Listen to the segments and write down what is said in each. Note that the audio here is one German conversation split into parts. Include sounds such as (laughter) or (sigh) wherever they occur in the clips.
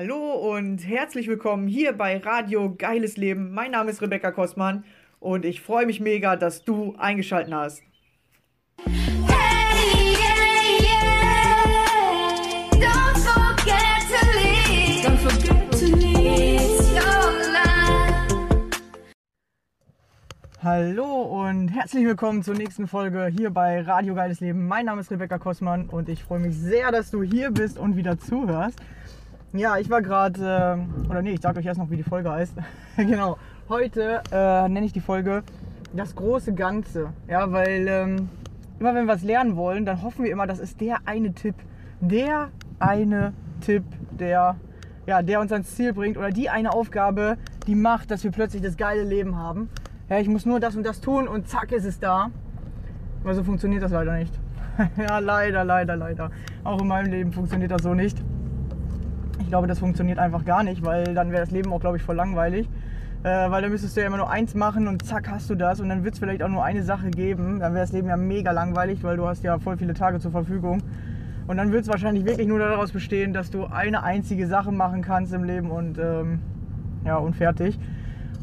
Hallo und herzlich willkommen hier bei Radio Geiles Leben. Mein Name ist Rebecca Kostmann und ich freue mich mega, dass du eingeschaltet hast. Hey, yeah, yeah. Don't forget to leave. Don't forget to leave. It's your life. Hallo und herzlich willkommen zur nächsten Folge hier bei Radio Geiles Leben. Mein Name ist Rebecca Kostmann und ich freue mich sehr, dass du hier bist und wieder zuhörst. Ja, ich war gerade, äh, oder nee, ich sage euch erst noch, wie die Folge heißt. (laughs) genau, heute äh, nenne ich die Folge das große Ganze. Ja, weil ähm, immer wenn wir was lernen wollen, dann hoffen wir immer, das ist der eine Tipp, der eine Tipp, der, ja, der uns ans Ziel bringt oder die eine Aufgabe, die macht, dass wir plötzlich das geile Leben haben. Ja, ich muss nur das und das tun und zack ist es da. Aber so funktioniert das leider nicht. (laughs) ja, leider, leider, leider. Auch in meinem Leben funktioniert das so nicht. Ich glaube, das funktioniert einfach gar nicht, weil dann wäre das Leben auch, glaube ich, voll langweilig. Äh, weil dann müsstest du ja immer nur eins machen und zack hast du das und dann wird es vielleicht auch nur eine Sache geben. Dann wäre das Leben ja mega langweilig, weil du hast ja voll viele Tage zur Verfügung. Und dann wird es wahrscheinlich wirklich nur daraus bestehen, dass du eine einzige Sache machen kannst im Leben und ähm, ja und fertig.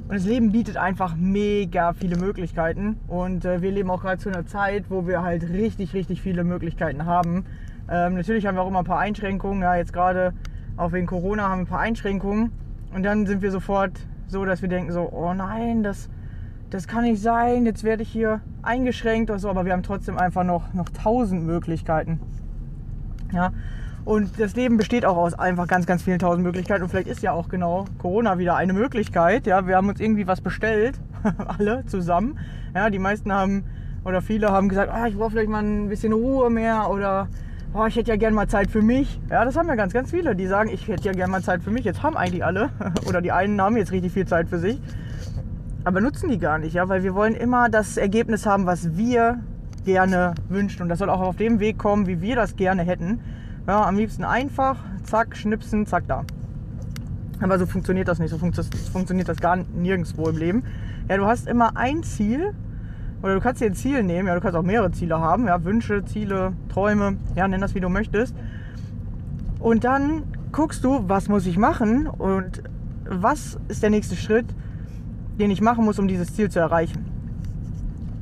Und das Leben bietet einfach mega viele Möglichkeiten. Und äh, wir leben auch gerade zu einer Zeit, wo wir halt richtig, richtig viele Möglichkeiten haben. Ähm, natürlich haben wir auch immer ein paar Einschränkungen. Ja, jetzt gerade auch wegen Corona haben wir ein paar Einschränkungen. Und dann sind wir sofort so, dass wir denken so, oh nein, das, das kann nicht sein, jetzt werde ich hier eingeschränkt oder so. Aber wir haben trotzdem einfach noch, noch tausend Möglichkeiten. Ja, und das Leben besteht auch aus einfach ganz, ganz vielen tausend Möglichkeiten. Und vielleicht ist ja auch genau Corona wieder eine Möglichkeit. Ja, wir haben uns irgendwie was bestellt, (laughs) alle zusammen. Ja, die meisten haben oder viele haben gesagt, ah, ich brauche vielleicht mal ein bisschen Ruhe mehr oder oh, ich hätte ja gerne mal Zeit für mich. Ja, das haben ja ganz, ganz viele, die sagen, ich hätte ja gerne mal Zeit für mich. Jetzt haben eigentlich alle (laughs) oder die einen haben jetzt richtig viel Zeit für sich, aber nutzen die gar nicht, ja, weil wir wollen immer das Ergebnis haben, was wir gerne wünschen und das soll auch auf dem Weg kommen, wie wir das gerne hätten. Ja, am liebsten einfach, zack, schnipsen, zack, da. Aber so funktioniert das nicht. So funkt funktioniert das gar nirgendwo im Leben. Ja, du hast immer ein Ziel oder du kannst dir ein Ziel nehmen. Ja, du kannst auch mehrere Ziele haben. Ja, Wünsche, Ziele, Träume. Ja, nenn das wie du möchtest. Und dann guckst du, was muss ich machen und was ist der nächste Schritt, den ich machen muss, um dieses Ziel zu erreichen.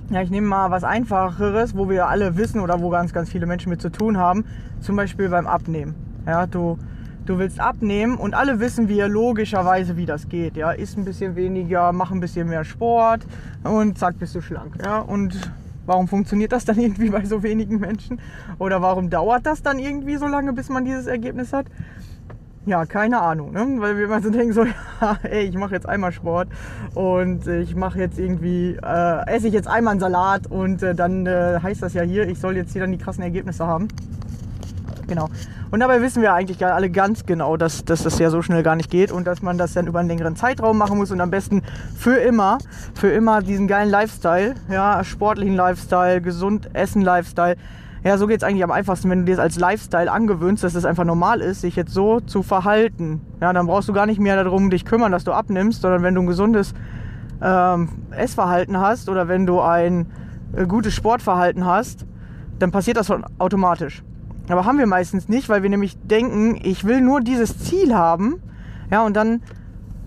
Ja, ich nehme mal was Einfacheres, wo wir alle wissen oder wo ganz, ganz viele Menschen mit zu tun haben. Zum Beispiel beim Abnehmen. Ja, du, du willst abnehmen und alle wissen wir logischerweise, wie das geht. Ja, isst ein bisschen weniger, mach ein bisschen mehr Sport und zack, bist du schlank. Ja, und warum funktioniert das dann (laughs) irgendwie bei so wenigen Menschen? Oder warum dauert das dann irgendwie so lange, bis man dieses Ergebnis hat? Ja, keine Ahnung, ne? weil wir immer so denken, so, (laughs) ja, ey, ich mache jetzt einmal Sport und ich mache jetzt irgendwie, äh, esse ich jetzt einmal einen Salat und äh, dann äh, heißt das ja hier, ich soll jetzt hier dann die krassen Ergebnisse haben. Genau. Und dabei wissen wir eigentlich alle ganz genau, dass, dass das ja so schnell gar nicht geht und dass man das dann über einen längeren Zeitraum machen muss und am besten für immer, für immer diesen geilen Lifestyle, ja, sportlichen Lifestyle, gesund essen Lifestyle, ja, so geht es eigentlich am einfachsten, wenn du dir das als Lifestyle angewöhnst, dass es einfach normal ist, sich jetzt so zu verhalten. Ja, dann brauchst du gar nicht mehr darum dich kümmern, dass du abnimmst, sondern wenn du ein gesundes ähm, Essverhalten hast oder wenn du ein äh, gutes Sportverhalten hast, dann passiert das schon automatisch. Aber haben wir meistens nicht, weil wir nämlich denken, ich will nur dieses Ziel haben. Ja, und dann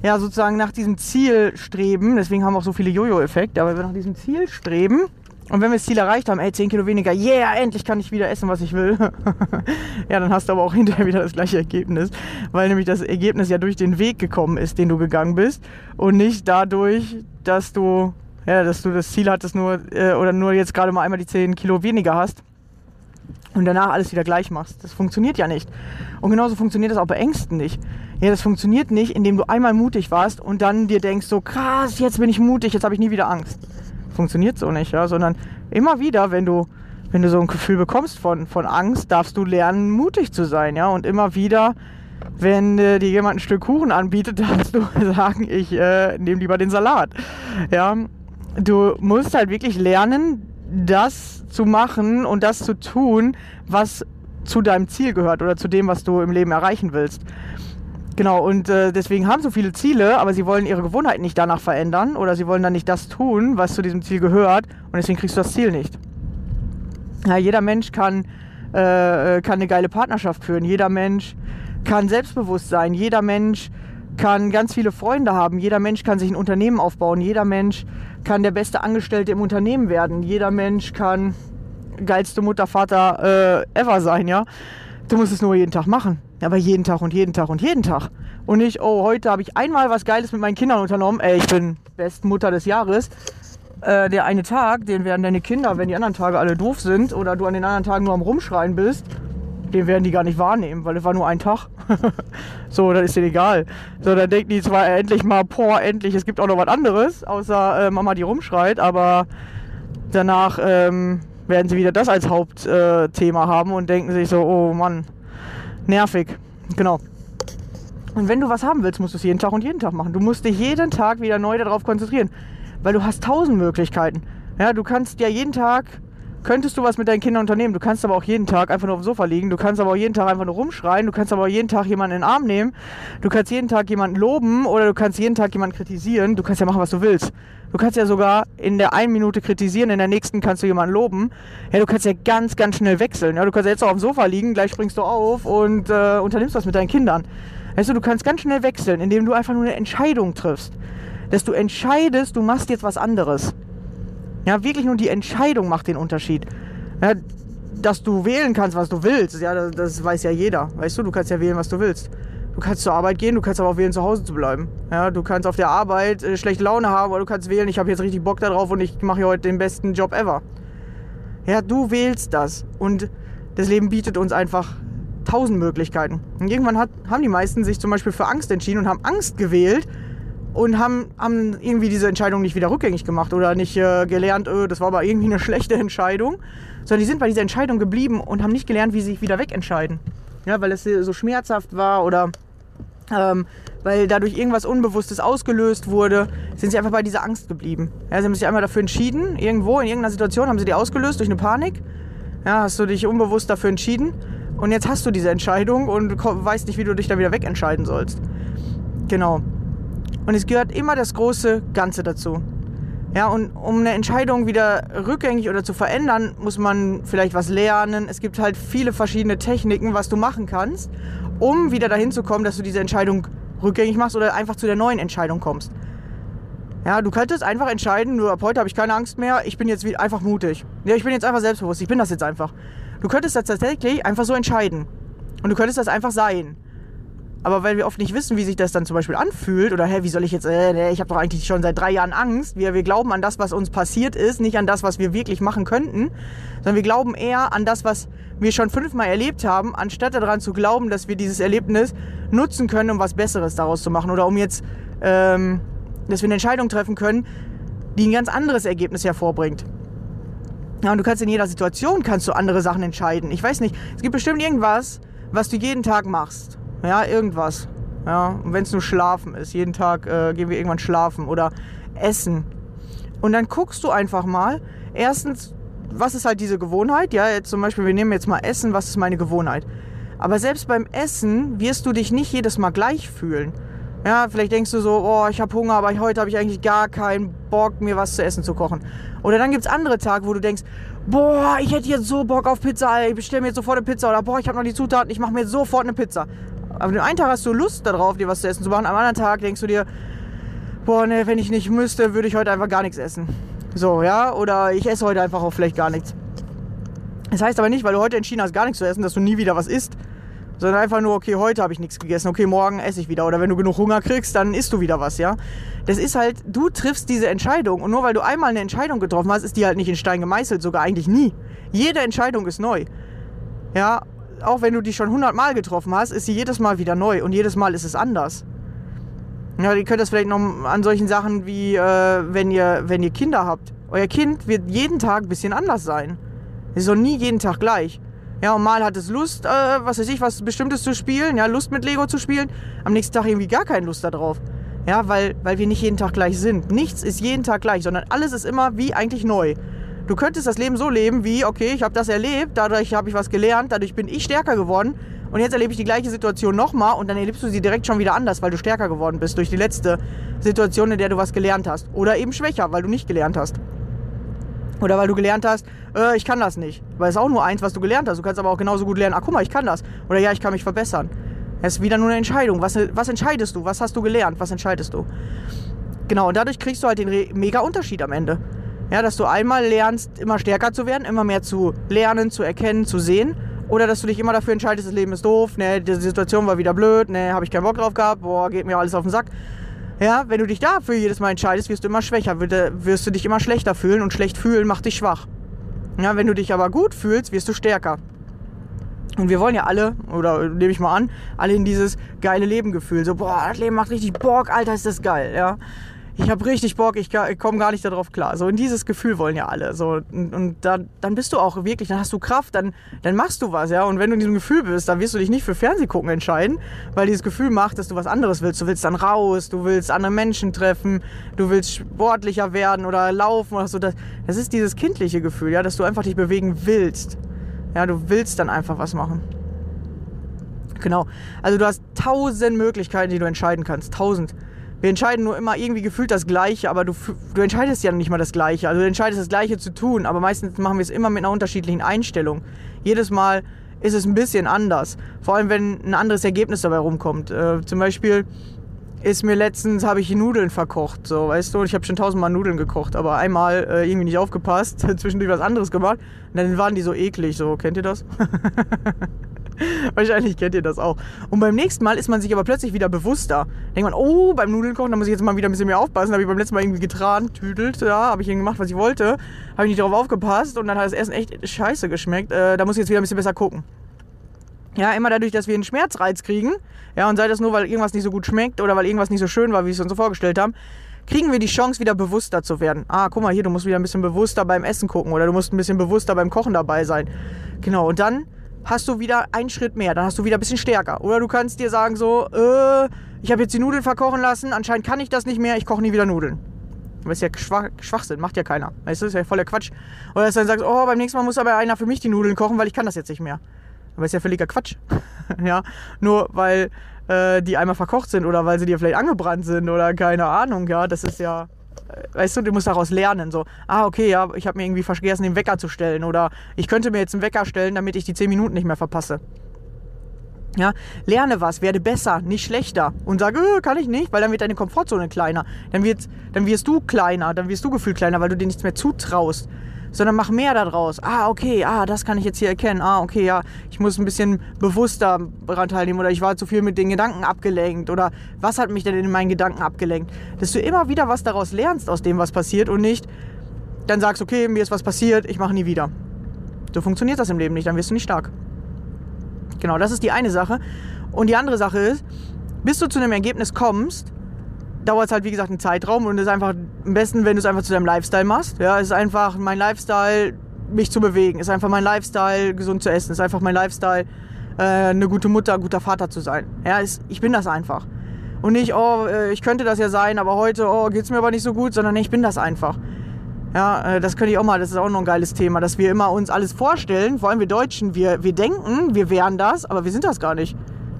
ja sozusagen nach diesem Ziel streben. Deswegen haben auch so viele Jojo-Effekte, aber wir nach diesem Ziel streben und wenn wir das Ziel erreicht haben, ey, 10 Kilo weniger, yeah, endlich kann ich wieder essen, was ich will. (laughs) ja, dann hast du aber auch hinterher wieder das gleiche Ergebnis, weil nämlich das Ergebnis ja durch den Weg gekommen ist, den du gegangen bist und nicht dadurch, dass du, ja, dass du das Ziel hattest, nur, äh, oder nur jetzt gerade mal einmal die 10 Kilo weniger hast und danach alles wieder gleich machst. Das funktioniert ja nicht. Und genauso funktioniert das auch bei Ängsten nicht. Ja, das funktioniert nicht, indem du einmal mutig warst und dann dir denkst, so krass, jetzt bin ich mutig, jetzt habe ich nie wieder Angst funktioniert so nicht, ja, sondern immer wieder, wenn du, wenn du so ein Gefühl bekommst von, von Angst, darfst du lernen, mutig zu sein, ja, und immer wieder, wenn äh, dir jemand ein Stück Kuchen anbietet, (laughs) darfst du sagen, ich äh, nehme lieber den Salat, ja, du musst halt wirklich lernen, das zu machen und das zu tun, was zu deinem Ziel gehört oder zu dem, was du im Leben erreichen willst. Genau, und äh, deswegen haben so viele Ziele, aber sie wollen ihre Gewohnheiten nicht danach verändern oder sie wollen dann nicht das tun, was zu diesem Ziel gehört und deswegen kriegst du das Ziel nicht. Ja, jeder Mensch kann, äh, kann eine geile Partnerschaft führen, jeder Mensch kann selbstbewusst sein. Jeder Mensch kann ganz viele Freunde haben. Jeder Mensch kann sich ein Unternehmen aufbauen. Jeder Mensch kann der beste Angestellte im Unternehmen werden. Jeder Mensch kann geilste Mutter, Vater äh, ever sein, ja. Du musst es nur jeden Tag machen. Aber jeden Tag und jeden Tag und jeden Tag. Und nicht, oh, heute habe ich einmal was Geiles mit meinen Kindern unternommen. Ey, ich bin Bestmutter des Jahres. Äh, der eine Tag, den werden deine Kinder, wenn die anderen Tage alle doof sind oder du an den anderen Tagen nur am Rumschreien bist, den werden die gar nicht wahrnehmen, weil es war nur ein Tag. (laughs) so, dann ist denen egal. So, dann denken die zwar endlich mal, boah, endlich, es gibt auch noch was anderes, außer äh, Mama, die rumschreit, aber danach ähm, werden sie wieder das als Hauptthema äh, haben und denken sich so, oh Mann, nervig. Genau. Und wenn du was haben willst, musst du es jeden Tag und jeden Tag machen. Du musst dich jeden Tag wieder neu darauf konzentrieren, weil du hast tausend Möglichkeiten. Ja, du kannst ja jeden Tag könntest du was mit deinen Kindern unternehmen. Du kannst aber auch jeden Tag einfach nur auf dem Sofa liegen. Du kannst aber auch jeden Tag einfach nur rumschreien. Du kannst aber auch jeden Tag jemanden in den Arm nehmen. Du kannst jeden Tag jemanden loben oder du kannst jeden Tag jemanden kritisieren. Du kannst ja machen, was du willst. Du kannst ja sogar in der einen Minute kritisieren, in der nächsten kannst du jemanden loben. Ja, du kannst ja ganz, ganz schnell wechseln. Ja, du kannst ja jetzt auch auf dem Sofa liegen, gleich springst du auf und äh, unternimmst was mit deinen Kindern. Weißt du, du kannst ganz schnell wechseln, indem du einfach nur eine Entscheidung triffst. Dass du entscheidest, du machst jetzt was anderes. Ja, wirklich nur die Entscheidung macht den Unterschied. Ja, dass du wählen kannst, was du willst, ja, das, das, weiß ja jeder. Weißt du, du kannst ja wählen, was du willst. Du kannst zur Arbeit gehen, du kannst aber auch wählen, zu Hause zu bleiben. Ja, du kannst auf der Arbeit äh, schlechte Laune haben, aber du kannst wählen, ich habe jetzt richtig Bock darauf und ich mache heute den besten Job ever. Ja, du wählst das. Und das Leben bietet uns einfach tausend Möglichkeiten. Und irgendwann hat, haben die meisten sich zum Beispiel für Angst entschieden und haben Angst gewählt, und haben, haben irgendwie diese Entscheidung nicht wieder rückgängig gemacht oder nicht äh, gelernt, äh, das war aber irgendwie eine (laughs) schlechte Entscheidung, sondern die sind bei dieser Entscheidung geblieben und haben nicht gelernt, wie sie sich wieder wegentscheiden. Ja, weil es so schmerzhaft war oder ähm, weil dadurch irgendwas Unbewusstes ausgelöst wurde, sind sie einfach bei dieser Angst geblieben. Ja, sie haben sich einmal dafür entschieden, irgendwo in irgendeiner Situation haben sie die ausgelöst durch eine Panik. Ja, hast du dich unbewusst dafür entschieden und jetzt hast du diese Entscheidung und weißt nicht, wie du dich da wieder wegentscheiden sollst. Genau. Und es gehört immer das große Ganze dazu. Ja, und um eine Entscheidung wieder rückgängig oder zu verändern, muss man vielleicht was lernen. Es gibt halt viele verschiedene Techniken, was du machen kannst, um wieder dahin zu kommen, dass du diese Entscheidung rückgängig machst oder einfach zu der neuen Entscheidung kommst. Ja, du könntest einfach entscheiden, nur ab heute habe ich keine Angst mehr, ich bin jetzt einfach mutig. Ja, ich bin jetzt einfach selbstbewusst, ich bin das jetzt einfach. Du könntest das tatsächlich einfach so entscheiden. Und du könntest das einfach sein. Aber weil wir oft nicht wissen, wie sich das dann zum Beispiel anfühlt oder hä, wie soll ich jetzt, äh, nee, ich habe doch eigentlich schon seit drei Jahren Angst. Wir, wir glauben an das, was uns passiert ist, nicht an das, was wir wirklich machen könnten, sondern wir glauben eher an das, was wir schon fünfmal erlebt haben, anstatt daran zu glauben, dass wir dieses Erlebnis nutzen können, um was Besseres daraus zu machen oder um jetzt, ähm, dass wir eine Entscheidung treffen können, die ein ganz anderes Ergebnis hervorbringt. Ja, und du kannst in jeder Situation kannst du andere Sachen entscheiden. Ich weiß nicht, es gibt bestimmt irgendwas, was du jeden Tag machst ja, irgendwas. Ja, und wenn es nur schlafen ist, jeden Tag äh, gehen wir irgendwann schlafen oder essen. Und dann guckst du einfach mal, erstens, was ist halt diese Gewohnheit? Ja, jetzt zum Beispiel, wir nehmen jetzt mal Essen, was ist meine Gewohnheit? Aber selbst beim Essen wirst du dich nicht jedes Mal gleich fühlen. Ja, vielleicht denkst du so, oh, ich habe Hunger, aber heute habe ich eigentlich gar keinen Bock, mir was zu essen zu kochen. Oder dann gibt es andere Tage, wo du denkst, boah, ich hätte jetzt so Bock auf Pizza, ich bestelle mir jetzt sofort eine Pizza. Oder boah, ich habe noch die Zutaten, ich mache mir sofort eine Pizza. Aber den einen Tag hast du Lust darauf, dir was zu essen zu machen. Am anderen Tag denkst du dir, boah, ne, wenn ich nicht müsste, würde ich heute einfach gar nichts essen. So, ja, oder ich esse heute einfach auch vielleicht gar nichts. Das heißt aber nicht, weil du heute entschieden hast, gar nichts zu essen, dass du nie wieder was isst. Sondern einfach nur, okay, heute habe ich nichts gegessen, okay, morgen esse ich wieder. Oder wenn du genug Hunger kriegst, dann isst du wieder was, ja. Das ist halt, du triffst diese Entscheidung. Und nur weil du einmal eine Entscheidung getroffen hast, ist die halt nicht in Stein gemeißelt, sogar eigentlich nie. Jede Entscheidung ist neu. Ja, auch wenn du die schon 100 Mal getroffen hast, ist sie jedes Mal wieder neu und jedes Mal ist es anders. Ja, ihr könnt das vielleicht noch an solchen Sachen wie, äh, wenn, ihr, wenn ihr Kinder habt. Euer Kind wird jeden Tag ein bisschen anders sein. Es ist doch nie jeden Tag gleich. Ja, und mal hat es Lust, äh, was weiß ich, was Bestimmtes zu spielen, ja, Lust mit Lego zu spielen. Am nächsten Tag irgendwie gar keine Lust darauf. Ja, weil, weil wir nicht jeden Tag gleich sind. Nichts ist jeden Tag gleich, sondern alles ist immer wie eigentlich neu. Du könntest das Leben so leben wie, okay, ich habe das erlebt, dadurch habe ich was gelernt, dadurch bin ich stärker geworden und jetzt erlebe ich die gleiche Situation nochmal und dann erlebst du sie direkt schon wieder anders, weil du stärker geworden bist durch die letzte Situation, in der du was gelernt hast. Oder eben schwächer, weil du nicht gelernt hast. Oder weil du gelernt hast, äh, ich kann das nicht. Weil es auch nur eins, was du gelernt hast. Du kannst aber auch genauso gut lernen, ach guck mal, ich kann das. Oder ja, ich kann mich verbessern. Es ist wieder nur eine Entscheidung. Was, was entscheidest du? Was hast du gelernt? Was entscheidest du? Genau, und dadurch kriegst du halt den mega Unterschied am Ende. Ja, dass du einmal lernst, immer stärker zu werden, immer mehr zu lernen, zu erkennen, zu sehen. Oder dass du dich immer dafür entscheidest, das Leben ist doof, ne, die Situation war wieder blöd, ne, habe ich keinen Bock drauf gehabt, boah, geht mir alles auf den Sack. Ja, wenn du dich dafür jedes Mal entscheidest, wirst du immer schwächer, wird- wirst du dich immer schlechter fühlen und schlecht fühlen macht dich schwach. Ja, wenn du dich aber gut fühlst, wirst du stärker. Und wir wollen ja alle, oder nehme ich mal an, alle in dieses geile Lebengefühl. So, boah, das Leben macht richtig Bock, Alter, ist das geil, ja. Ich habe richtig Bock, ich, ich komme gar nicht darauf klar. So, in dieses Gefühl wollen ja alle. So, und, und da, dann bist du auch wirklich, dann hast du Kraft, dann, dann machst du was, ja. Und wenn du in diesem Gefühl bist, dann wirst du dich nicht für Fernsehgucken entscheiden, weil dieses Gefühl macht, dass du was anderes willst. Du willst dann raus, du willst andere Menschen treffen, du willst sportlicher werden oder laufen oder so. Das, das ist dieses kindliche Gefühl, ja, dass du einfach dich bewegen willst. Ja, du willst dann einfach was machen. Genau. Also du hast tausend Möglichkeiten, die du entscheiden kannst. Tausend. Wir entscheiden nur immer irgendwie gefühlt das Gleiche, aber du, du entscheidest ja nicht mal das Gleiche. Also du entscheidest das Gleiche zu tun, aber meistens machen wir es immer mit einer unterschiedlichen Einstellung. Jedes Mal ist es ein bisschen anders. Vor allem, wenn ein anderes Ergebnis dabei rumkommt. Äh, zum Beispiel ist mir letztens, habe ich Nudeln verkocht, so, weißt du, ich habe schon tausendmal Nudeln gekocht, aber einmal äh, irgendwie nicht aufgepasst, (laughs) zwischendurch was anderes gemacht und dann waren die so eklig, so, kennt ihr das? (laughs) (laughs) Wahrscheinlich kennt ihr das auch. Und beim nächsten Mal ist man sich aber plötzlich wieder bewusster. Denkt man, oh, beim Nudeln kochen, da muss ich jetzt mal wieder ein bisschen mehr aufpassen. Habe ich beim letzten Mal irgendwie getragen, tüdelt, ja, habe ich gemacht, was ich wollte. Habe ich nicht darauf aufgepasst und dann hat das Essen echt scheiße geschmeckt. Äh, da muss ich jetzt wieder ein bisschen besser gucken. Ja, immer dadurch, dass wir einen Schmerzreiz kriegen, ja, und sei das nur, weil irgendwas nicht so gut schmeckt oder weil irgendwas nicht so schön war, wie wir es uns so vorgestellt haben, kriegen wir die Chance, wieder bewusster zu werden. Ah, guck mal hier, du musst wieder ein bisschen bewusster beim Essen gucken oder du musst ein bisschen bewusster beim Kochen dabei sein. Genau, und dann hast du wieder einen Schritt mehr, dann hast du wieder ein bisschen stärker. Oder du kannst dir sagen so, äh, ich habe jetzt die Nudeln verkochen lassen, anscheinend kann ich das nicht mehr, ich koche nie wieder Nudeln. Aber ist ja Schwach, Schwachsinn, macht ja keiner. Weißt du, ist ja voller Quatsch. Oder dass du dann sagst, oh, beim nächsten Mal muss aber einer für mich die Nudeln kochen, weil ich kann das jetzt nicht mehr. Aber ist ja völliger Quatsch. (laughs) ja, nur weil äh, die einmal verkocht sind oder weil sie dir vielleicht angebrannt sind oder keine Ahnung, ja, das ist ja, weißt du, du musst daraus lernen, so, ah, okay, ja, ich habe mir irgendwie vergessen, den Wecker zu stellen oder ich könnte mir jetzt einen Wecker stellen, damit ich die 10 Minuten nicht mehr verpasse. Ja, lerne was, werde besser, nicht schlechter. Und sage, äh, kann ich nicht, weil dann wird deine Komfortzone kleiner. Dann, wird, dann wirst du kleiner, dann wirst du gefühlt kleiner, weil du dir nichts mehr zutraust. Sondern mach mehr daraus. Ah, okay, ah, das kann ich jetzt hier erkennen. Ah, okay, ja, ich muss ein bisschen bewusster daran teilnehmen oder ich war zu viel mit den Gedanken abgelenkt oder was hat mich denn in meinen Gedanken abgelenkt? Dass du immer wieder was daraus lernst aus dem, was passiert und nicht dann sagst, okay, mir ist was passiert, ich mache nie wieder. So funktioniert das im Leben nicht, dann wirst du nicht stark. Genau, das ist die eine Sache. Und die andere Sache ist, bis du zu einem Ergebnis kommst, dauert es halt wie gesagt einen Zeitraum und ist einfach am besten, wenn du es einfach zu deinem Lifestyle machst. Ja, es ist einfach mein Lifestyle, mich zu bewegen. Es ist einfach mein Lifestyle, gesund zu essen. Es ist einfach mein Lifestyle, äh, eine gute Mutter, ein guter Vater zu sein. Ja, es, ich bin das einfach. Und nicht, oh, äh, ich könnte das ja sein, aber heute, oh, geht's mir aber nicht so gut, sondern nee, ich bin das einfach. Ja, äh, das könnte ich auch mal, das ist auch noch ein geiles Thema, dass wir immer uns alles vorstellen, vor allem wir Deutschen, wir, wir denken, wir wären das, aber wir sind das gar nicht.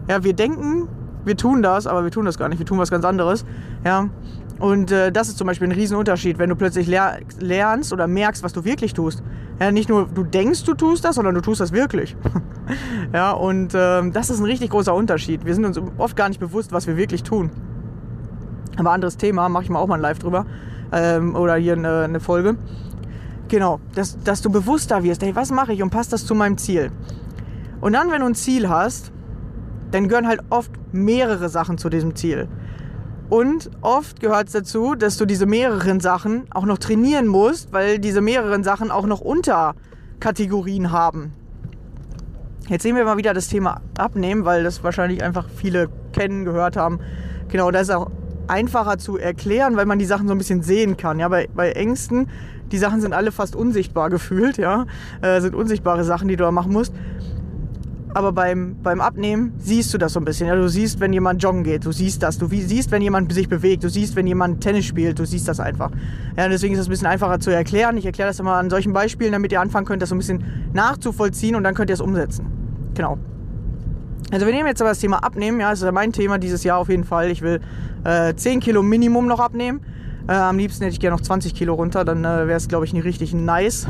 Ja, wir denken, wir tun das, aber wir tun das gar nicht, wir tun was ganz anderes. Ja, und äh, das ist zum Beispiel ein Riesenunterschied, wenn du plötzlich ler lernst oder merkst, was du wirklich tust. Ja, nicht nur du denkst, du tust das, sondern du tust das wirklich. (laughs) ja, und ähm, das ist ein richtig großer Unterschied. Wir sind uns oft gar nicht bewusst, was wir wirklich tun. Aber anderes Thema, mache ich mal auch mal ein Live drüber. Ähm, oder hier eine, eine Folge. Genau, dass, dass du bewusster wirst, hey, was mache ich und passt das zu meinem Ziel? Und dann, wenn du ein Ziel hast, dann gehören halt oft mehrere Sachen zu diesem Ziel. Und oft gehört es dazu, dass du diese mehreren Sachen auch noch trainieren musst, weil diese mehreren Sachen auch noch Unterkategorien haben. Jetzt sehen wir mal wieder das Thema Abnehmen, weil das wahrscheinlich einfach viele kennen, gehört haben. Genau, das ist auch einfacher zu erklären, weil man die Sachen so ein bisschen sehen kann. Ja, bei, bei Ängsten, die Sachen sind alle fast unsichtbar (laughs) gefühlt, ja, äh, sind unsichtbare Sachen, die du da machen musst. Aber beim, beim Abnehmen siehst du das so ein bisschen. Ja, du siehst, wenn jemand joggen geht, du siehst das. Du siehst, wenn jemand sich bewegt, du siehst, wenn jemand Tennis spielt, du siehst das einfach. Ja, deswegen ist es ein bisschen einfacher zu erklären. Ich erkläre das immer an solchen Beispielen, damit ihr anfangen könnt, das so ein bisschen nachzuvollziehen und dann könnt ihr es umsetzen. Genau. Also wir nehmen jetzt aber das Thema Abnehmen, ja, das ist ja mein Thema dieses Jahr auf jeden Fall. Ich will äh, 10 Kilo Minimum noch abnehmen. Äh, am liebsten hätte ich gerne noch 20 Kilo runter, dann äh, wäre es, glaube ich, nicht richtig nice.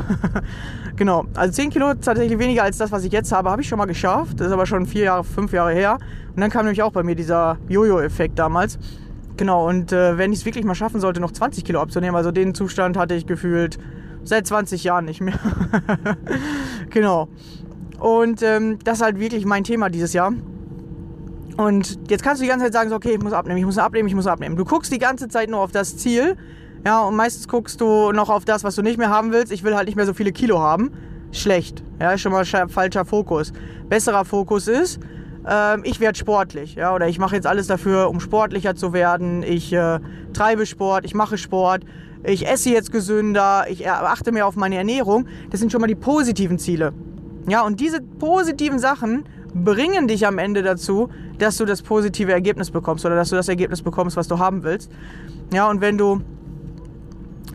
(laughs) genau, also 10 Kilo tatsächlich weniger als das, was ich jetzt habe, habe ich schon mal geschafft. Das ist aber schon vier Jahre, fünf Jahre her. Und dann kam nämlich auch bei mir dieser Jojo-Effekt damals. Genau, und äh, wenn ich es wirklich mal schaffen sollte, noch 20 Kilo abzunehmen, also den Zustand hatte ich gefühlt seit 20 Jahren nicht mehr. (laughs) genau. Und ähm, das ist halt wirklich mein Thema dieses Jahr. Und jetzt kannst du die ganze Zeit sagen, so, okay, ich muss abnehmen, ich muss abnehmen, ich muss abnehmen. Du guckst die ganze Zeit nur auf das Ziel. Ja, und meistens guckst du noch auf das, was du nicht mehr haben willst. Ich will halt nicht mehr so viele Kilo haben. Schlecht. Ja, ist schon mal falscher Fokus. Besserer Fokus ist, ähm, ich werde sportlich. Ja, oder ich mache jetzt alles dafür, um sportlicher zu werden. Ich äh, treibe Sport, ich mache Sport. Ich esse jetzt gesünder, ich achte mehr auf meine Ernährung. Das sind schon mal die positiven Ziele. Ja, und diese positiven Sachen bringen dich am Ende dazu, dass du das positive Ergebnis bekommst oder dass du das Ergebnis bekommst, was du haben willst. Ja, und wenn du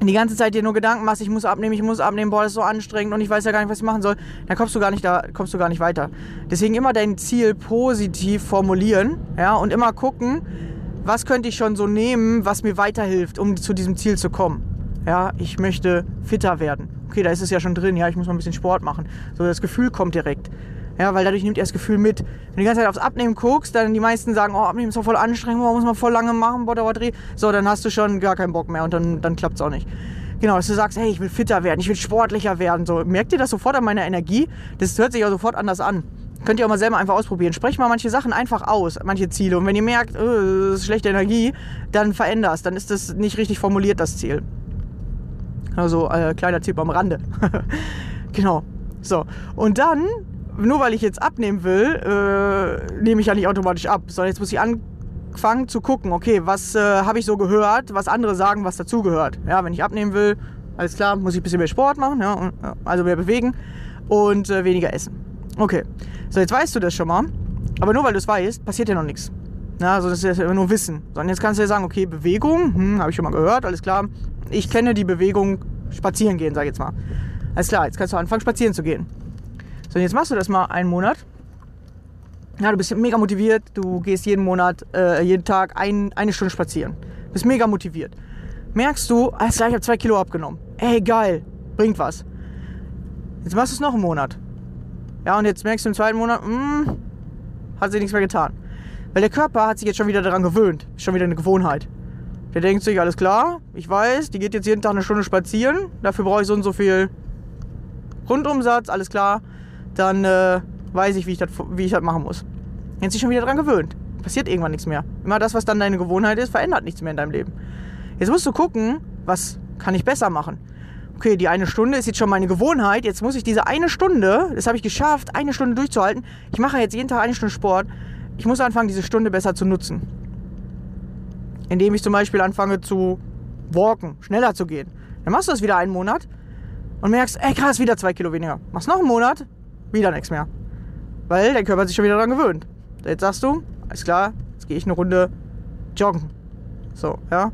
die ganze Zeit dir nur Gedanken machst, ich muss abnehmen, ich muss abnehmen, boah, das ist so anstrengend und ich weiß ja gar nicht, was ich machen soll, dann kommst du gar nicht da, kommst du gar nicht weiter. Deswegen immer dein Ziel positiv formulieren, ja, und immer gucken, was könnte ich schon so nehmen, was mir weiterhilft, um zu diesem Ziel zu kommen. Ja, ich möchte fitter werden. Okay, da ist es ja schon drin, ja, ich muss mal ein bisschen Sport machen. So, das Gefühl kommt direkt. Ja, weil dadurch nimmt ihr das Gefühl mit. Wenn du die ganze Zeit aufs Abnehmen guckst, dann die meisten sagen, oh, Abnehmen ist doch voll anstrengend, oh, muss man voll lange machen, boah, dauert. So, dann hast du schon gar keinen Bock mehr und dann, dann klappt es auch nicht. Genau, dass du sagst, hey, ich will fitter werden, ich will sportlicher werden. So, merkt ihr das sofort an meiner Energie? Das hört sich auch sofort anders an. Könnt ihr auch mal selber einfach ausprobieren. Sprecht mal manche Sachen einfach aus, manche Ziele. Und wenn ihr merkt, oh, das ist schlechte Energie, dann veränderst. Dann ist das nicht richtig formuliert, das Ziel. Also, äh, kleiner Tipp am Rande. (laughs) genau. So. Und dann, nur weil ich jetzt abnehmen will, äh, nehme ich ja nicht automatisch ab, sondern jetzt muss ich anfangen zu gucken, okay, was äh, habe ich so gehört, was andere sagen, was dazugehört. Ja, wenn ich abnehmen will, alles klar, muss ich ein bisschen mehr Sport machen, ja, und, ja, also mehr bewegen und äh, weniger essen. Okay. So, jetzt weißt du das schon mal. Aber nur weil du es weißt, passiert ja noch nichts. Ja, also das ist ja nur Wissen. Sondern jetzt kannst du ja sagen, okay, Bewegung, hm, habe ich schon mal gehört, alles klar. Ich kenne die Bewegung spazieren gehen, sag ich jetzt mal. Alles klar, jetzt kannst du anfangen, spazieren zu gehen. So, jetzt machst du das mal einen Monat. Ja, du bist mega motiviert, du gehst jeden Monat, äh, jeden Tag ein, eine Stunde spazieren. Bist mega motiviert. Merkst du, alles klar, ich habe zwei Kilo abgenommen. Ey, geil, bringt was. Jetzt machst du es noch einen Monat. Ja, und jetzt merkst du im zweiten Monat, mh, hat sich nichts mehr getan. Weil der Körper hat sich jetzt schon wieder daran gewöhnt. Ist schon wieder eine Gewohnheit. Der denkt sich, alles klar, ich weiß, die geht jetzt jeden Tag eine Stunde spazieren. Dafür brauche ich so und so viel Rundumsatz, alles klar. Dann äh, weiß ich, wie ich, das, machen muss. Jetzt sich schon wieder daran gewöhnt. Passiert irgendwann nichts mehr. Immer das, was dann deine Gewohnheit ist, verändert nichts mehr in deinem Leben. Jetzt musst du gucken, was kann ich besser machen. Okay, die eine Stunde ist jetzt schon meine Gewohnheit. Jetzt muss ich diese eine Stunde, das habe ich geschafft, eine Stunde durchzuhalten. Ich mache jetzt jeden Tag eine Stunde Sport. Ich muss anfangen, diese Stunde besser zu nutzen. Indem ich zum Beispiel anfange zu walken, schneller zu gehen. Dann machst du das wieder einen Monat und merkst, ey krass, wieder zwei Kilo weniger. Machst noch einen Monat, wieder nichts mehr. Weil der Körper sich schon wieder daran gewöhnt. Jetzt sagst du, alles klar, jetzt gehe ich eine Runde joggen. So, ja.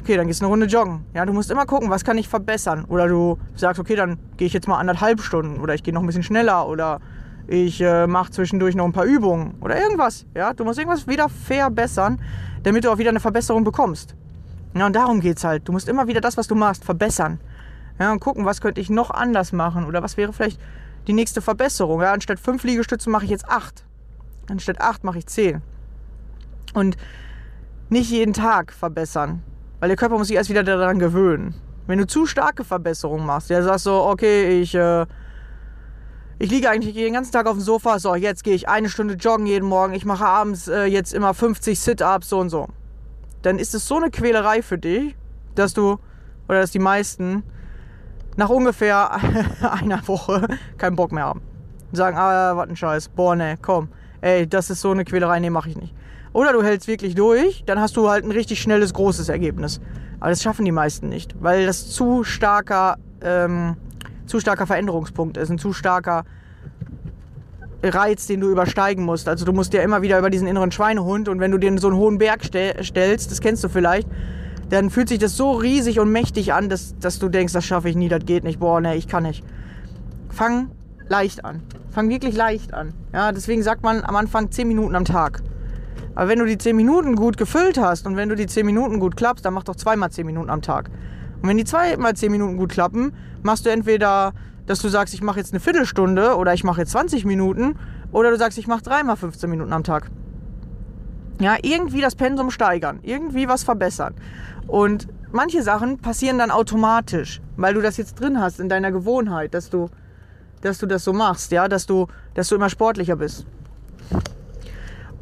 Okay, dann gehst du eine Runde joggen. Ja, du musst immer gucken, was kann ich verbessern. Oder du sagst, okay, dann gehe ich jetzt mal anderthalb Stunden. Oder ich gehe noch ein bisschen schneller. Oder ich äh, mache zwischendurch noch ein paar Übungen. Oder irgendwas. Ja, du musst irgendwas wieder verbessern, damit du auch wieder eine Verbesserung bekommst. Ja, und darum geht's halt. Du musst immer wieder das, was du machst, verbessern. Ja, und gucken, was könnte ich noch anders machen. Oder was wäre vielleicht die nächste Verbesserung. Ja, anstatt fünf Liegestütze mache ich jetzt acht. Anstatt acht mache ich zehn. Und nicht jeden Tag verbessern. Weil der Körper muss sich erst wieder daran gewöhnen. Wenn du zu starke Verbesserungen machst, der sagst so, okay, ich, äh, ich liege eigentlich den ganzen Tag auf dem Sofa, so, jetzt gehe ich eine Stunde joggen jeden Morgen, ich mache abends äh, jetzt immer 50 Sit-Ups, so und so. Dann ist es so eine Quälerei für dich, dass du, oder dass die meisten, nach ungefähr (laughs) einer Woche keinen Bock mehr haben. Sagen, ah, was ein Scheiß, boah, ne, komm, ey, das ist so eine Quälerei, nee, mach ich nicht. Oder du hältst wirklich durch, dann hast du halt ein richtig schnelles, großes Ergebnis. Aber das schaffen die meisten nicht, weil das zu starker, ähm, zu starker Veränderungspunkt ist, ein zu starker Reiz, den du übersteigen musst. Also du musst ja immer wieder über diesen inneren Schweinehund und wenn du dir so einen hohen Berg stell, stellst, das kennst du vielleicht, dann fühlt sich das so riesig und mächtig an, dass, dass du denkst, das schaffe ich nie, das geht nicht, boah, ne, ich kann nicht. Fang leicht an. Fang wirklich leicht an. Ja, deswegen sagt man am Anfang 10 Minuten am Tag. Aber wenn du die 10 Minuten gut gefüllt hast und wenn du die 10 Minuten gut klappst, dann mach doch zweimal 10 Minuten am Tag. Und wenn die zweimal 10 Minuten gut klappen, machst du entweder, dass du sagst, ich mache jetzt eine Viertelstunde oder ich mache jetzt 20 Minuten oder du sagst, ich mache dreimal 15 Minuten am Tag. Ja, irgendwie das Pensum steigern, irgendwie was verbessern. Und manche Sachen passieren dann automatisch, weil du das jetzt drin hast in deiner Gewohnheit, dass du, dass du das so machst, ja, dass du, dass du immer sportlicher bist.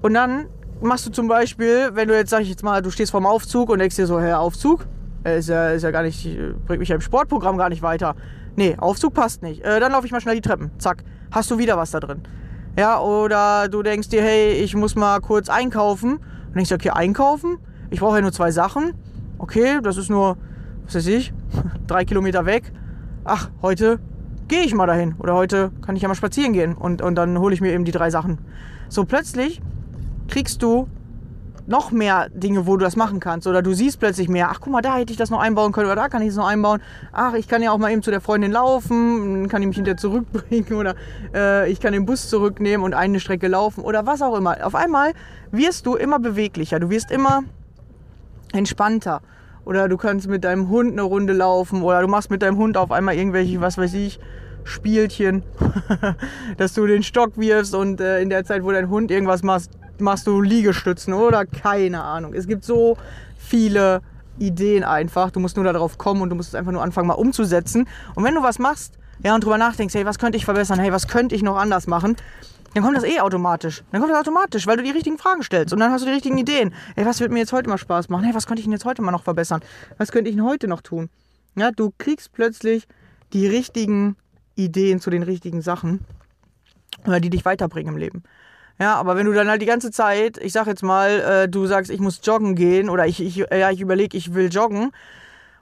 Und dann machst du zum Beispiel, wenn du jetzt, sag ich jetzt mal, du stehst vorm Aufzug und denkst dir so, Herr Aufzug, äh, ist ja, ist ja gar nicht, äh, bringt mich ja im Sportprogramm gar nicht weiter. Nee, Aufzug passt nicht. Äh, dann laufe ich mal schnell die Treppen. Zack, hast du wieder was da drin. Ja, oder du denkst dir, hey, ich muss mal kurz einkaufen. Und denkst dir, okay, einkaufen? Ich brauche ja nur zwei Sachen. Okay, das ist nur, was weiß ich, (laughs) drei Kilometer weg. Ach, heute gehe ich mal dahin. Oder heute kann ich ja mal spazieren gehen. Und, und dann hole ich mir eben die drei Sachen. So plötzlich kriegst du noch mehr Dinge, wo du das machen kannst. Oder du siehst plötzlich mehr, ach guck mal, da hätte ich das noch einbauen können oder da kann ich es noch einbauen. Ach, ich kann ja auch mal eben zu der Freundin laufen, kann ich mich hinterher zurückbringen oder äh, ich kann den Bus zurücknehmen und eine Strecke laufen oder was auch immer. Auf einmal wirst du immer beweglicher, du wirst immer entspannter. Oder du kannst mit deinem Hund eine Runde laufen oder du machst mit deinem Hund auf einmal irgendwelche, was weiß ich, Spielchen, (laughs) dass du den Stock wirfst und äh, in der Zeit, wo dein Hund irgendwas macht, machst du Liegestützen oder keine Ahnung. Es gibt so viele Ideen einfach. Du musst nur darauf kommen und du musst es einfach nur anfangen, mal umzusetzen. Und wenn du was machst, ja, und drüber nachdenkst, hey, was könnte ich verbessern, hey, was könnte ich noch anders machen, dann kommt das eh automatisch. Dann kommt das automatisch, weil du die richtigen Fragen stellst. Und dann hast du die richtigen Ideen. Hey, was wird mir jetzt heute mal Spaß machen? Hey, was könnte ich denn jetzt heute mal noch verbessern? Was könnte ich denn heute noch tun? Ja, du kriegst plötzlich die richtigen Ideen zu den richtigen Sachen, die dich weiterbringen im Leben. Ja, aber wenn du dann halt die ganze Zeit, ich sag jetzt mal, äh, du sagst, ich muss joggen gehen oder ich, ich, ja, ich überlege, ich will joggen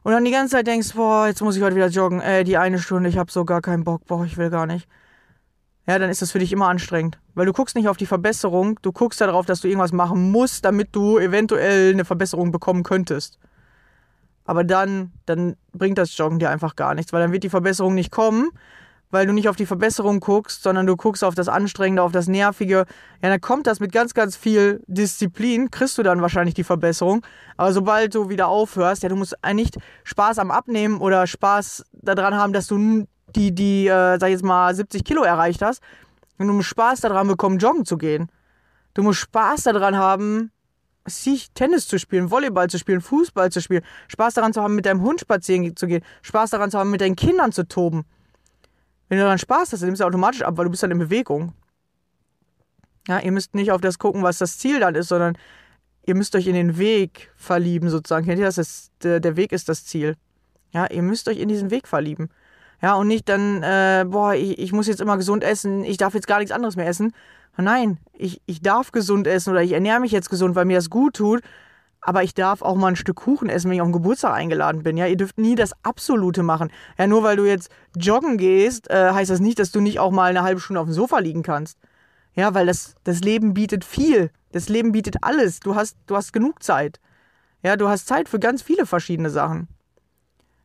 und dann die ganze Zeit denkst, boah, jetzt muss ich heute wieder joggen, ey, die eine Stunde, ich habe so gar keinen Bock, boah, ich will gar nicht. Ja, dann ist das für dich immer anstrengend, weil du guckst nicht auf die Verbesserung, du guckst darauf, dass du irgendwas machen musst, damit du eventuell eine Verbesserung bekommen könntest. Aber dann, dann bringt das Joggen dir einfach gar nichts, weil dann wird die Verbesserung nicht kommen, weil du nicht auf die Verbesserung guckst, sondern du guckst auf das Anstrengende, auf das Nervige. Ja, dann kommt das mit ganz, ganz viel Disziplin, kriegst du dann wahrscheinlich die Verbesserung. Aber sobald du wieder aufhörst, ja, du musst nicht Spaß am Abnehmen oder Spaß daran haben, dass du die, die, äh, sag ich jetzt mal, 70 Kilo erreicht hast. Und du musst Spaß daran bekommen, joggen zu gehen. Du musst Spaß daran haben, sich Tennis zu spielen, Volleyball zu spielen, Fußball zu spielen, Spaß daran zu haben, mit deinem Hund spazieren zu gehen, Spaß daran zu haben, mit deinen Kindern zu toben. Wenn du daran Spaß hast, dann nimmst du automatisch ab, weil du bist dann in Bewegung. Ja, ihr müsst nicht auf das gucken, was das Ziel dann ist, sondern ihr müsst euch in den Weg verlieben, sozusagen. Kennt ihr das? das der, der Weg ist das Ziel. Ja, ihr müsst euch in diesen Weg verlieben. Ja, und nicht dann, äh, boah, ich, ich muss jetzt immer gesund essen, ich darf jetzt gar nichts anderes mehr essen. Nein, ich, ich darf gesund essen oder ich ernähre mich jetzt gesund, weil mir das gut tut. Aber ich darf auch mal ein Stück Kuchen essen, wenn ich auf den Geburtstag eingeladen bin. Ja, ihr dürft nie das Absolute machen. Ja, nur weil du jetzt joggen gehst, äh, heißt das nicht, dass du nicht auch mal eine halbe Stunde auf dem Sofa liegen kannst. Ja, weil das, das Leben bietet viel. Das Leben bietet alles. Du hast, du hast genug Zeit. Ja, du hast Zeit für ganz viele verschiedene Sachen.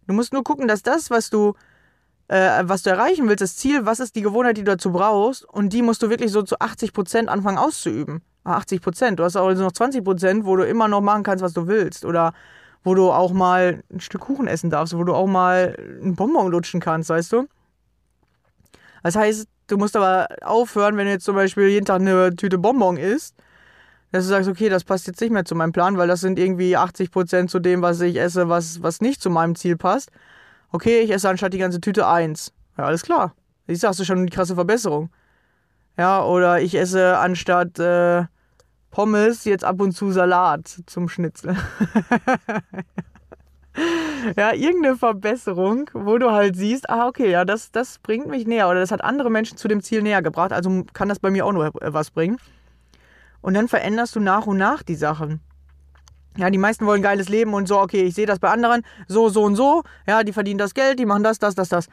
Du musst nur gucken, dass das, was du, äh, was du erreichen willst, das Ziel, was ist die Gewohnheit, die du dazu brauchst, und die musst du wirklich so zu 80 Prozent anfangen auszuüben. 80 Prozent. Du hast also noch 20 Prozent, wo du immer noch machen kannst, was du willst. Oder wo du auch mal ein Stück Kuchen essen darfst, wo du auch mal einen Bonbon lutschen kannst, weißt du? Das heißt, du musst aber aufhören, wenn du jetzt zum Beispiel jeden Tag eine Tüte Bonbon isst, dass du sagst, okay, das passt jetzt nicht mehr zu meinem Plan, weil das sind irgendwie 80 Prozent zu dem, was ich esse, was, was nicht zu meinem Ziel passt. Okay, ich esse anstatt die ganze Tüte eins. Ja, alles klar. Du, hast du schon eine krasse Verbesserung. Ja, oder ich esse anstatt äh, Pommes, jetzt ab und zu Salat zum Schnitzel. (laughs) ja, irgendeine Verbesserung, wo du halt siehst, ah, okay, ja, das, das bringt mich näher oder das hat andere Menschen zu dem Ziel näher gebracht, also kann das bei mir auch nur was bringen. Und dann veränderst du nach und nach die Sachen. Ja, die meisten wollen geiles Leben und so, okay, ich sehe das bei anderen, so, so und so, ja, die verdienen das Geld, die machen das, das, das, das.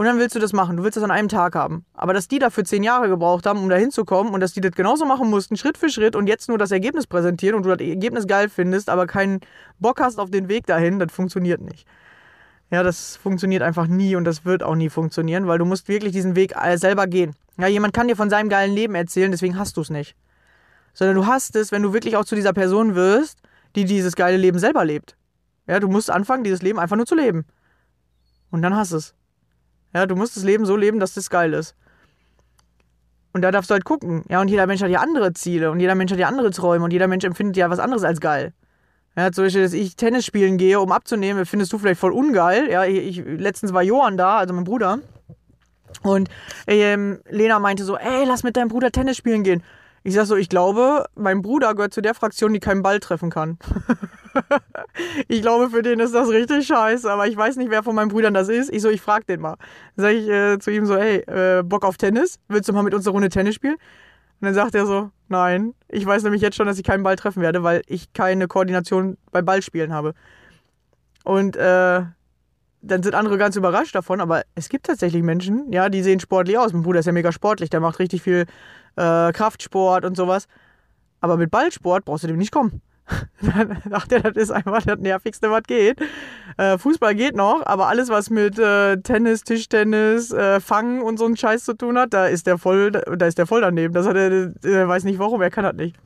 Und dann willst du das machen. Du willst das an einem Tag haben. Aber dass die dafür zehn Jahre gebraucht haben, um da hinzukommen und dass die das genauso machen mussten, Schritt für Schritt und jetzt nur das Ergebnis präsentieren und du das Ergebnis geil findest, aber keinen Bock hast auf den Weg dahin, das funktioniert nicht. Ja, das funktioniert einfach nie und das wird auch nie funktionieren, weil du musst wirklich diesen Weg selber gehen. Ja, jemand kann dir von seinem geilen Leben erzählen, deswegen hast du es nicht. sondern du hast es, wenn du wirklich auch zu dieser Person wirst, die dieses geile Leben selber lebt. Ja, du musst anfangen, dieses Leben einfach nur zu leben. Und dann hast es. Ja, du musst das Leben so leben, dass das geil ist. Und da darfst du halt gucken. Ja, und jeder Mensch hat ja andere Ziele und jeder Mensch hat ja andere Träume und jeder Mensch empfindet ja was anderes als geil. Ja, zum Beispiel, dass ich Tennis spielen gehe, um abzunehmen, findest du vielleicht voll ungeil. Ja, ich, letztens war Johann da, also mein Bruder. Und ähm, Lena meinte so, ey, lass mit deinem Bruder Tennis spielen gehen. Ich sag so, ich glaube, mein Bruder gehört zu der Fraktion, die keinen Ball treffen kann. (laughs) ich glaube, für den ist das richtig scheiße, aber ich weiß nicht, wer von meinen Brüdern das ist. Ich so, ich frag den mal. Dann sag ich äh, zu ihm so, hey, äh, Bock auf Tennis? Willst du mal mit uns eine Runde Tennis spielen? Und dann sagt er so, nein. Ich weiß nämlich jetzt schon, dass ich keinen Ball treffen werde, weil ich keine Koordination bei Ballspielen habe. Und äh, dann sind andere ganz überrascht davon, aber es gibt tatsächlich Menschen, ja, die sehen sportlich aus. Mein Bruder ist ja mega sportlich, der macht richtig viel äh, Kraftsport und sowas. Aber mit Ballsport brauchst du dem nicht kommen. (laughs) Dann dachte er, das ist einfach das Nervigste, was geht. Äh, Fußball geht noch, aber alles, was mit äh, Tennis, Tischtennis, äh, Fangen und so einen Scheiß zu tun hat, da ist der voll, da ist der voll daneben. Das hat er, er weiß nicht warum, er kann das nicht.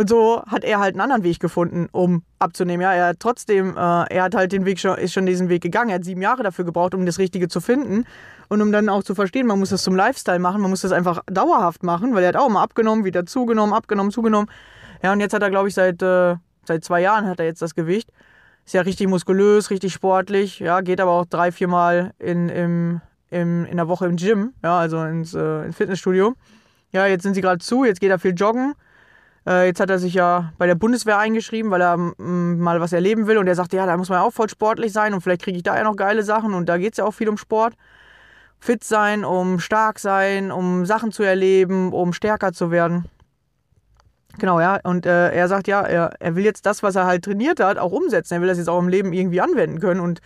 Und so hat er halt einen anderen Weg gefunden, um abzunehmen. Ja, er hat trotzdem, äh, er hat halt den Weg schon, ist schon diesen Weg gegangen. Er hat sieben Jahre dafür gebraucht, um das Richtige zu finden und um dann auch zu verstehen, man muss das zum Lifestyle machen, man muss das einfach dauerhaft machen, weil er hat auch mal abgenommen, wieder zugenommen, abgenommen, zugenommen. Ja, und jetzt hat er, glaube ich, seit, äh, seit zwei Jahren hat er jetzt das Gewicht. Ist ja richtig muskulös, richtig sportlich, ja, geht aber auch drei, vier Mal in, im, im, in der Woche im Gym, ja, also ins, äh, ins Fitnessstudio. Ja, jetzt sind sie gerade zu, jetzt geht er viel joggen. Äh, jetzt hat er sich ja bei der Bundeswehr eingeschrieben, weil er mm, mal was erleben will. Und er sagt, ja, da muss man ja auch voll sportlich sein und vielleicht kriege ich da ja noch geile Sachen. Und da geht es ja auch viel um Sport. Fit sein, um stark sein, um Sachen zu erleben, um stärker zu werden. Genau, ja. Und äh, er sagt, ja, er, er will jetzt das, was er halt trainiert hat, auch umsetzen. Er will das jetzt auch im Leben irgendwie anwenden können. Und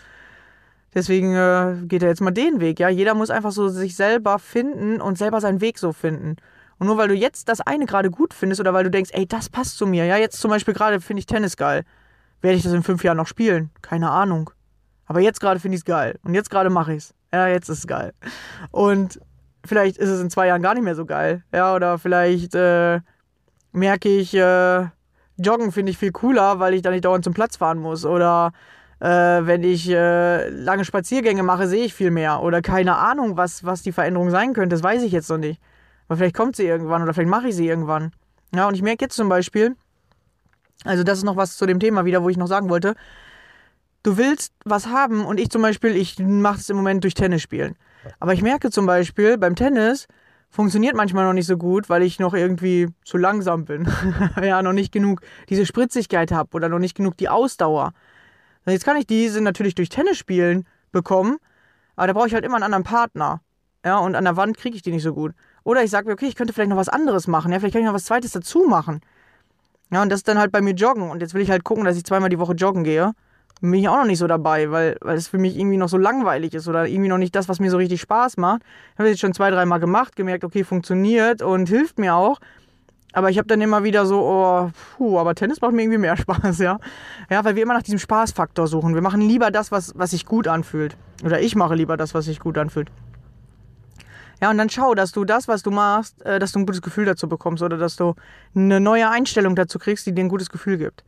deswegen äh, geht er jetzt mal den Weg. Ja, jeder muss einfach so sich selber finden und selber seinen Weg so finden. Und nur weil du jetzt das eine gerade gut findest oder weil du denkst, ey, das passt zu mir. Ja, jetzt zum Beispiel gerade finde ich Tennis geil. Werde ich das in fünf Jahren noch spielen? Keine Ahnung. Aber jetzt gerade finde ich es geil. Und jetzt gerade mache ich es. Ja, jetzt ist es geil. Und vielleicht ist es in zwei Jahren gar nicht mehr so geil. Ja, oder vielleicht äh, merke ich, äh, Joggen finde ich viel cooler, weil ich da nicht dauernd zum Platz fahren muss. Oder äh, wenn ich äh, lange Spaziergänge mache, sehe ich viel mehr. Oder keine Ahnung, was, was die Veränderung sein könnte. Das weiß ich jetzt noch nicht. Aber vielleicht kommt sie irgendwann oder vielleicht mache ich sie irgendwann. Ja, und ich merke jetzt zum Beispiel, also das ist noch was zu dem Thema wieder, wo ich noch sagen wollte. Du willst was haben und ich zum Beispiel, ich mache es im Moment durch Tennis spielen. Aber ich merke zum Beispiel, beim Tennis funktioniert manchmal noch nicht so gut, weil ich noch irgendwie zu langsam bin. (laughs) ja, noch nicht genug diese Spritzigkeit habe oder noch nicht genug die Ausdauer. Jetzt kann ich diese natürlich durch Tennis spielen bekommen, aber da brauche ich halt immer einen anderen Partner. Ja, und an der Wand kriege ich die nicht so gut. Oder ich sage mir, okay, ich könnte vielleicht noch was anderes machen. Ja, vielleicht kann ich noch was Zweites dazu machen. Ja, und das ist dann halt bei mir Joggen. Und jetzt will ich halt gucken, dass ich zweimal die Woche joggen gehe. Bin ich auch noch nicht so dabei, weil, weil es für mich irgendwie noch so langweilig ist oder irgendwie noch nicht das, was mir so richtig Spaß macht. Ich habe es jetzt schon zwei, dreimal gemacht, gemerkt, okay, funktioniert und hilft mir auch. Aber ich habe dann immer wieder so, oh, puh, aber Tennis macht mir irgendwie mehr (laughs) Spaß, ja. Ja, weil wir immer nach diesem Spaßfaktor suchen. Wir machen lieber das, was, was sich gut anfühlt. Oder ich mache lieber das, was sich gut anfühlt. Ja, und dann schau, dass du das, was du machst, äh, dass du ein gutes Gefühl dazu bekommst oder dass du eine neue Einstellung dazu kriegst, die dir ein gutes Gefühl gibt.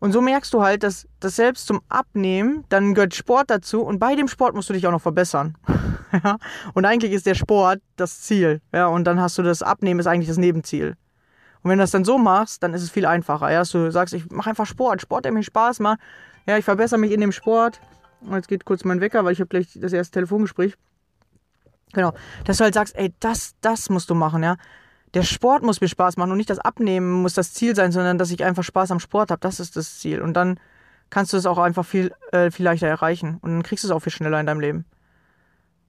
Und so merkst du halt, dass das selbst zum Abnehmen, dann gehört Sport dazu und bei dem Sport musst du dich auch noch verbessern. (laughs) ja? Und eigentlich ist der Sport das Ziel. Ja? Und dann hast du das Abnehmen ist eigentlich das Nebenziel. Und wenn du das dann so machst, dann ist es viel einfacher. Ja? Dass du sagst, ich mache einfach Sport, Sport, der mir Spaß macht. Ja, ich verbessere mich in dem Sport. Jetzt geht kurz mein Wecker, weil ich habe gleich das erste Telefongespräch. Genau. Dass du halt sagst, ey, das, das musst du machen, ja. Der Sport muss mir Spaß machen und nicht das Abnehmen muss das Ziel sein, sondern dass ich einfach Spaß am Sport habe. Das ist das Ziel. Und dann kannst du es auch einfach viel, äh, viel leichter erreichen. Und dann kriegst du es auch viel schneller in deinem Leben.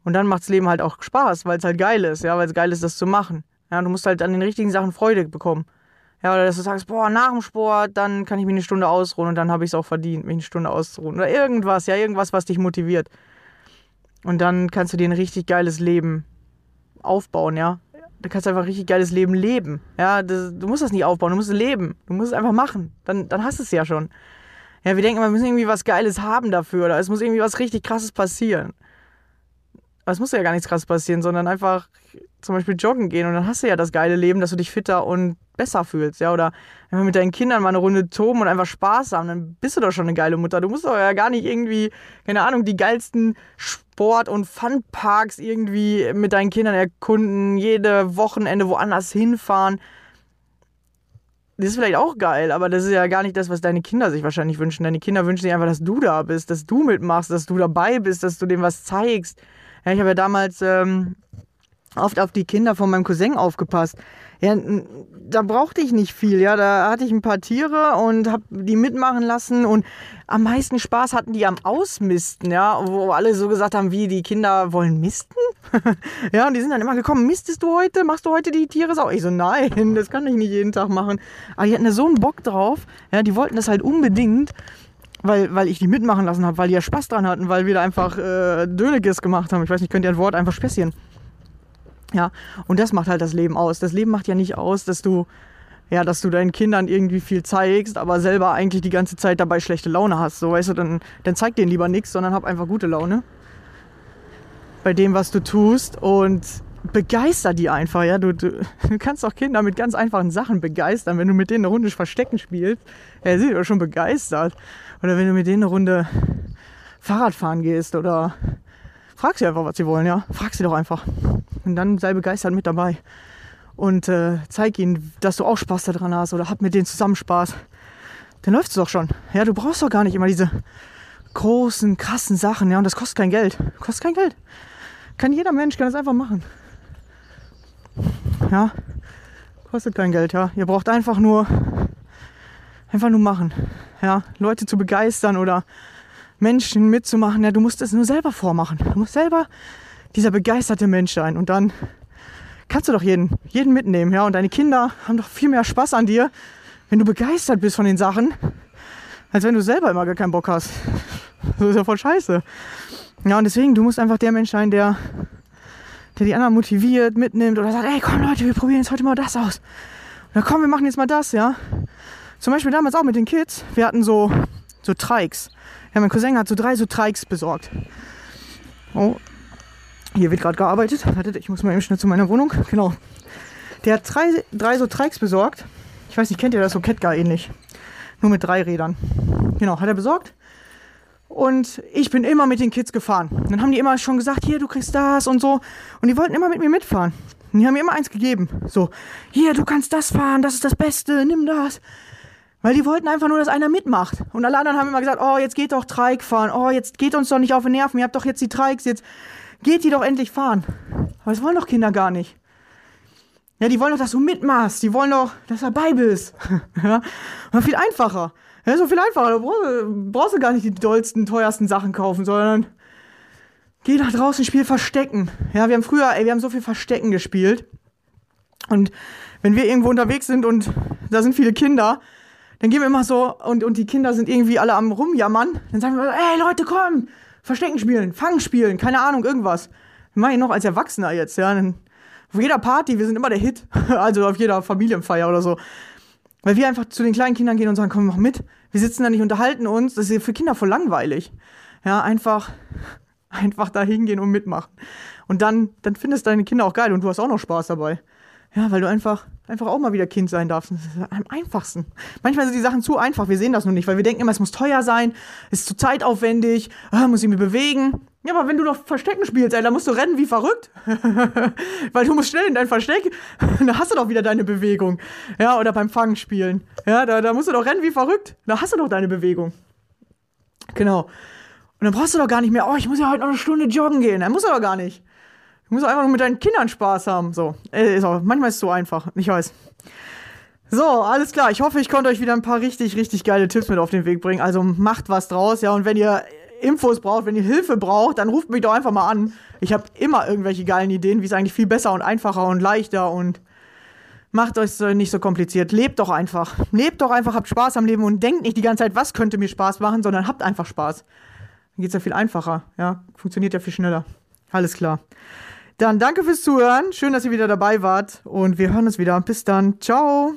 Und dann macht das Leben halt auch Spaß, weil es halt geil ist, ja, weil es geil ist, das zu machen. Ja, du musst halt an den richtigen Sachen Freude bekommen. Ja, oder dass du sagst, boah, nach dem Sport, dann kann ich mich eine Stunde ausruhen und dann habe ich es auch verdient, mich eine Stunde auszuruhen. Oder irgendwas, ja, irgendwas, was dich motiviert. Und dann kannst du dir ein richtig geiles Leben aufbauen, ja. Du kannst einfach ein richtig geiles Leben leben. Ja, das, du musst das nicht aufbauen, du musst es leben. Du musst es einfach machen. Dann, dann hast du es ja schon. Ja, wir denken, wir müssen irgendwie was Geiles haben dafür oder es muss irgendwie was richtig Krasses passieren. aber es muss ja gar nichts krass passieren, sondern einfach zum Beispiel joggen gehen und dann hast du ja das geile Leben, dass du dich fitter und besser fühlst, ja, oder einfach mit deinen Kindern mal eine Runde toben und einfach Spaß haben, dann bist du doch schon eine geile Mutter. Du musst doch ja gar nicht irgendwie, keine Ahnung, die geilsten Sport- und Funparks irgendwie mit deinen Kindern erkunden, jede Wochenende woanders hinfahren. Das ist vielleicht auch geil, aber das ist ja gar nicht das, was deine Kinder sich wahrscheinlich wünschen. Deine Kinder wünschen sich einfach, dass du da bist, dass du mitmachst, dass du dabei bist, dass du dem was zeigst. Ja, ich habe ja damals ähm, oft auf die Kinder von meinem Cousin aufgepasst. Ja, da brauchte ich nicht viel, ja. Da hatte ich ein paar Tiere und habe die mitmachen lassen und am meisten Spaß hatten die am Ausmisten, ja, wo alle so gesagt haben, wie die Kinder wollen misten. (laughs) ja, und die sind dann immer gekommen, mistest du heute? Machst du heute die Tiere sauber? Ich so, nein, das kann ich nicht jeden Tag machen. Aber die hatten da so einen Bock drauf, ja, die wollten das halt unbedingt weil, weil ich die mitmachen lassen habe, weil die ja Spaß dran hatten, weil wir da einfach äh, Dönekes gemacht haben. Ich weiß nicht, könnt ihr ein Wort einfach späßchen? Ja, und das macht halt das Leben aus. Das Leben macht ja nicht aus, dass du, ja, dass du deinen Kindern irgendwie viel zeigst, aber selber eigentlich die ganze Zeit dabei schlechte Laune hast. So, weißt du, dann, dann zeig denen lieber nichts, sondern hab einfach gute Laune bei dem, was du tust und begeister die einfach, ja. Du, du, du kannst auch Kinder mit ganz einfachen Sachen begeistern. Wenn du mit denen eine Runde Verstecken spielst, ja, sind die schon begeistert. Oder wenn du mit denen eine Runde Fahrrad fahren gehst oder frag sie einfach, was sie wollen, ja. Frag sie doch einfach. Und dann sei begeistert mit dabei. Und äh, zeig ihnen, dass du auch Spaß daran hast oder hab mit denen zusammen Spaß. Dann läuft's doch schon. Ja, du brauchst doch gar nicht immer diese großen, krassen Sachen, ja. Und das kostet kein Geld. Kostet kein Geld. Kann jeder Mensch, kann das einfach machen. Ja, kostet kein Geld, ja. Ihr braucht einfach nur, einfach nur machen. Ja, Leute zu begeistern oder Menschen mitzumachen. Ja, du musst es nur selber vormachen. Du musst selber dieser begeisterte Mensch sein. Und dann kannst du doch jeden, jeden mitnehmen, ja. Und deine Kinder haben doch viel mehr Spaß an dir, wenn du begeistert bist von den Sachen, als wenn du selber immer gar keinen Bock hast. Das ist ja voll scheiße. Ja, und deswegen, du musst einfach der Mensch sein, der, der die anderen motiviert, mitnimmt oder sagt, ey, komm Leute, wir probieren jetzt heute mal das aus. Oder komm, wir machen jetzt mal das, ja. Zum Beispiel damals auch mit den Kids. Wir hatten so, so Trikes. Ja, mein Cousin hat so drei so Trikes besorgt. Oh, hier wird gerade gearbeitet. Wartet, ich muss mal eben schnell zu meiner Wohnung. Genau. Der hat drei, drei so Trikes besorgt. Ich weiß nicht, kennt ihr das so Ketka ähnlich? Nur mit drei Rädern. Genau, hat er besorgt. Und ich bin immer mit den Kids gefahren. Dann haben die immer schon gesagt, hier, du kriegst das und so. Und die wollten immer mit mir mitfahren. Und die haben mir immer eins gegeben. So, hier, du kannst das fahren, das ist das Beste, nimm das. Weil die wollten einfach nur, dass einer mitmacht. Und alle anderen haben immer gesagt, oh, jetzt geht doch Trike fahren. Oh, jetzt geht uns doch nicht auf den Nerven. Ihr habt doch jetzt die Trikes, jetzt geht die doch endlich fahren. Aber das wollen doch Kinder gar nicht. Ja, die wollen doch, dass du mitmachst. Die wollen doch, dass du dabei bist. (laughs) ja, und viel einfacher. Ja, doch viel einfacher. Da brauchst, du- brauchst du gar nicht die dollsten, teuersten Sachen kaufen, sondern geh nach draußen, spiel Verstecken. Ja, wir haben früher, ey, wir haben so viel Verstecken gespielt. Und wenn wir irgendwo unterwegs sind und da sind viele Kinder, dann gehen wir immer so und, und die Kinder sind irgendwie alle am rumjammern. Dann sagen wir, ey Leute, komm, Verstecken spielen, Fangen spielen, keine Ahnung, irgendwas. Machen ich noch als Erwachsener jetzt, ja. Auf jeder Party, wir sind immer der Hit. (laughs) Also auf jeder Familienfeier oder so. Weil wir einfach zu den kleinen Kindern gehen und sagen, komm, mach mit. Wir sitzen da nicht, unterhalten uns. Das ist für Kinder voll langweilig. Ja, einfach, (laughs) einfach da hingehen und mitmachen. Und dann, dann findest deine Kinder auch geil und du hast auch noch Spaß dabei. Ja, weil du einfach, einfach auch mal wieder Kind sein darfst. Das ist am einfachsten. Manchmal sind die Sachen zu einfach, wir sehen das nur nicht, weil wir denken immer, es muss teuer sein, es ist zu zeitaufwendig, ah, muss ich mich bewegen. Ja, aber wenn du doch Verstecken spielst, ey, dann musst du rennen wie verrückt. (laughs) weil du musst schnell in dein Versteck, (laughs) dann hast du doch wieder deine Bewegung. Ja, oder beim Fangen spielen. Ja, da, da musst du doch rennen wie verrückt. Da hast du doch deine Bewegung. Genau. Und dann brauchst du doch gar nicht mehr, oh, ich muss ja heute noch eine Stunde joggen gehen. Dann musst du doch gar nicht. Du musst einfach nur mit deinen Kindern Spaß haben. So. Äh, Ist auch, manchmal ist es so einfach. Ich weiß. So, alles klar. Ich hoffe, ich konnte euch wieder ein paar richtig, richtig geile Tipps mit auf den Weg bringen. Also macht was draus, ja. Und wenn ihr Infos braucht, wenn ihr Hilfe braucht, dann ruft mich doch einfach mal an. Ich habe immer irgendwelche geilen Ideen, wie es eigentlich viel besser und einfacher und leichter und macht euch nicht so kompliziert. Lebt doch einfach. Lebt doch einfach, habt Spaß am Leben und denkt nicht die ganze Zeit, was könnte mir Spaß machen, sondern habt einfach Spaß. Dann geht's ja viel einfacher, ja. Funktioniert ja viel schneller. Alles klar. Dann danke fürs Zuhören. Schön, dass ihr wieder dabei wart. Und wir hören uns wieder. Bis dann. Ciao.